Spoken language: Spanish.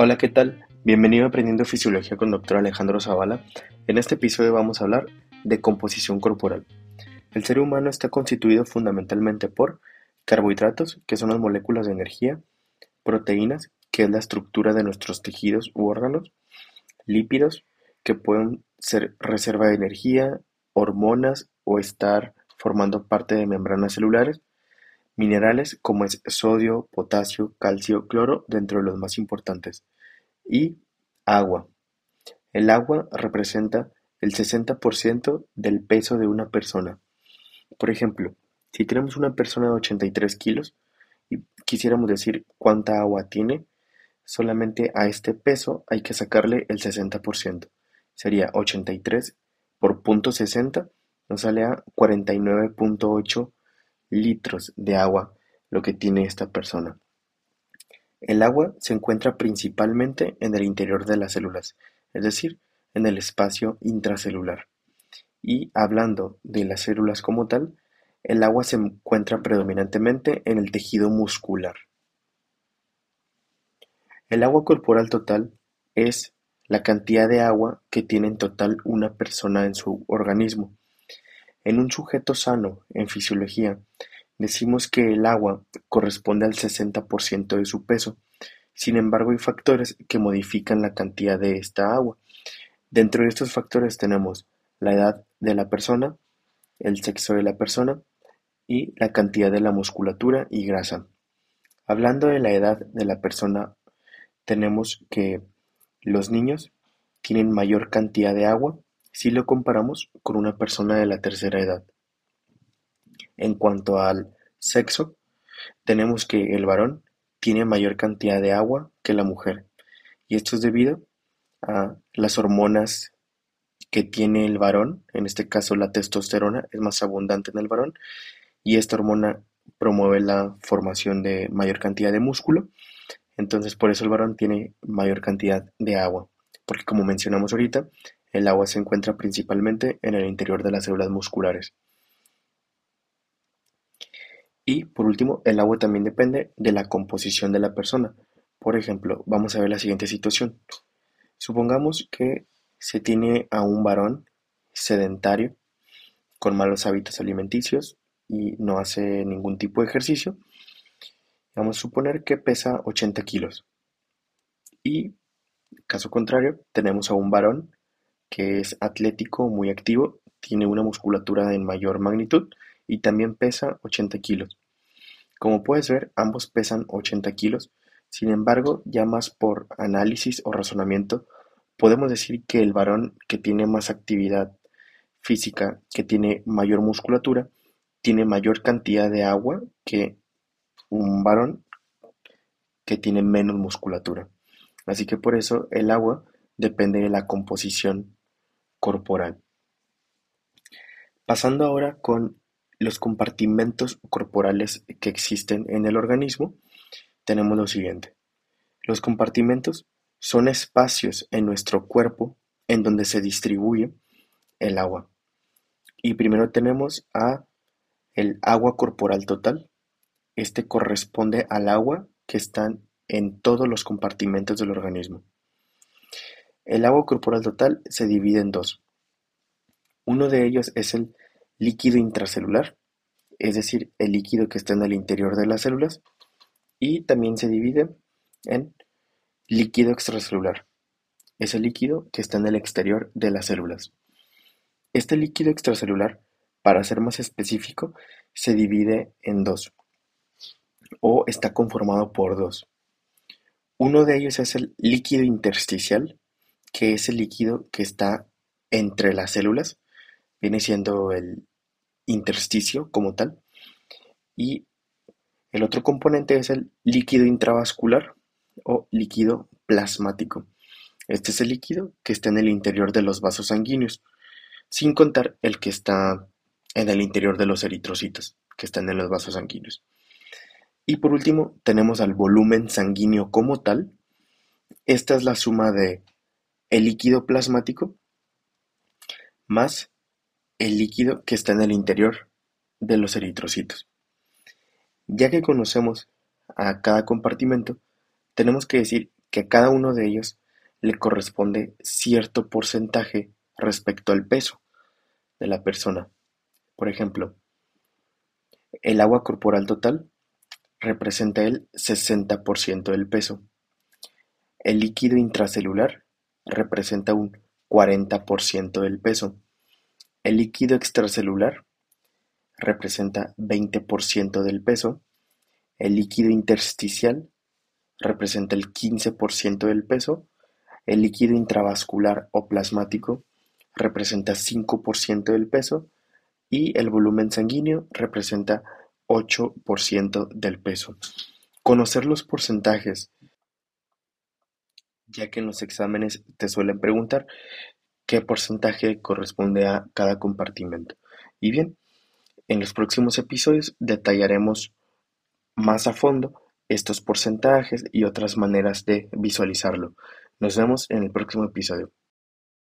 Hola, ¿qué tal? Bienvenido a Aprendiendo Fisiología con Dr. Alejandro Zavala. En este episodio vamos a hablar de composición corporal. El ser humano está constituido fundamentalmente por carbohidratos, que son las moléculas de energía, proteínas, que es la estructura de nuestros tejidos u órganos, lípidos, que pueden ser reserva de energía, hormonas o estar formando parte de membranas celulares, minerales como es sodio, potasio, calcio, cloro, dentro de los más importantes, y agua. El agua representa el 60% del peso de una persona. Por ejemplo, si tenemos una persona de 83 kilos y quisiéramos decir cuánta agua tiene, solamente a este peso hay que sacarle el 60%. Sería 83 por punto .60 nos sale a 49.8 litros de agua lo que tiene esta persona. El agua se encuentra principalmente en el interior de las células, es decir, en el espacio intracelular. Y hablando de las células como tal, el agua se encuentra predominantemente en el tejido muscular. El agua corporal total es la cantidad de agua que tiene en total una persona en su organismo. En un sujeto sano, en fisiología, decimos que el agua corresponde al 60% de su peso. Sin embargo, hay factores que modifican la cantidad de esta agua. Dentro de estos factores tenemos la edad de la persona, el sexo de la persona y la cantidad de la musculatura y grasa. Hablando de la edad de la persona, tenemos que los niños tienen mayor cantidad de agua si lo comparamos con una persona de la tercera edad. En cuanto al sexo, tenemos que el varón tiene mayor cantidad de agua que la mujer, y esto es debido a las hormonas que tiene el varón, en este caso la testosterona es más abundante en el varón, y esta hormona promueve la formación de mayor cantidad de músculo, entonces por eso el varón tiene mayor cantidad de agua, porque como mencionamos ahorita, el agua se encuentra principalmente en el interior de las células musculares. Y por último, el agua también depende de la composición de la persona. Por ejemplo, vamos a ver la siguiente situación. Supongamos que se tiene a un varón sedentario con malos hábitos alimenticios y no hace ningún tipo de ejercicio. Vamos a suponer que pesa 80 kilos. Y, caso contrario, tenemos a un varón que es atlético, muy activo, tiene una musculatura en mayor magnitud y también pesa 80 kilos. Como puedes ver, ambos pesan 80 kilos, sin embargo, ya más por análisis o razonamiento, podemos decir que el varón que tiene más actividad física, que tiene mayor musculatura, tiene mayor cantidad de agua que un varón que tiene menos musculatura. Así que por eso el agua depende de la composición corporal. Pasando ahora con los compartimentos corporales que existen en el organismo, tenemos lo siguiente. Los compartimentos son espacios en nuestro cuerpo en donde se distribuye el agua. Y primero tenemos a el agua corporal total. Este corresponde al agua que están en todos los compartimentos del organismo. El agua corporal total se divide en dos. Uno de ellos es el líquido intracelular, es decir, el líquido que está en el interior de las células, y también se divide en líquido extracelular, es el líquido que está en el exterior de las células. Este líquido extracelular, para ser más específico, se divide en dos, o está conformado por dos. Uno de ellos es el líquido intersticial, que es el líquido que está entre las células, viene siendo el intersticio como tal, y el otro componente es el líquido intravascular o líquido plasmático. Este es el líquido que está en el interior de los vasos sanguíneos, sin contar el que está en el interior de los eritrocitos, que están en los vasos sanguíneos. Y por último, tenemos al volumen sanguíneo como tal. Esta es la suma de el líquido plasmático más el líquido que está en el interior de los eritrocitos. Ya que conocemos a cada compartimento, tenemos que decir que a cada uno de ellos le corresponde cierto porcentaje respecto al peso de la persona. Por ejemplo, el agua corporal total representa el 60% del peso. El líquido intracelular representa un 40% del peso. El líquido extracelular representa 20% del peso. El líquido intersticial representa el 15% del peso. El líquido intravascular o plasmático representa 5% del peso y el volumen sanguíneo representa 8% del peso. Conocer los porcentajes, ya que en los exámenes te suelen preguntar qué porcentaje corresponde a cada compartimento. Y bien, en los próximos episodios detallaremos más a fondo estos porcentajes y otras maneras de visualizarlo. Nos vemos en el próximo episodio.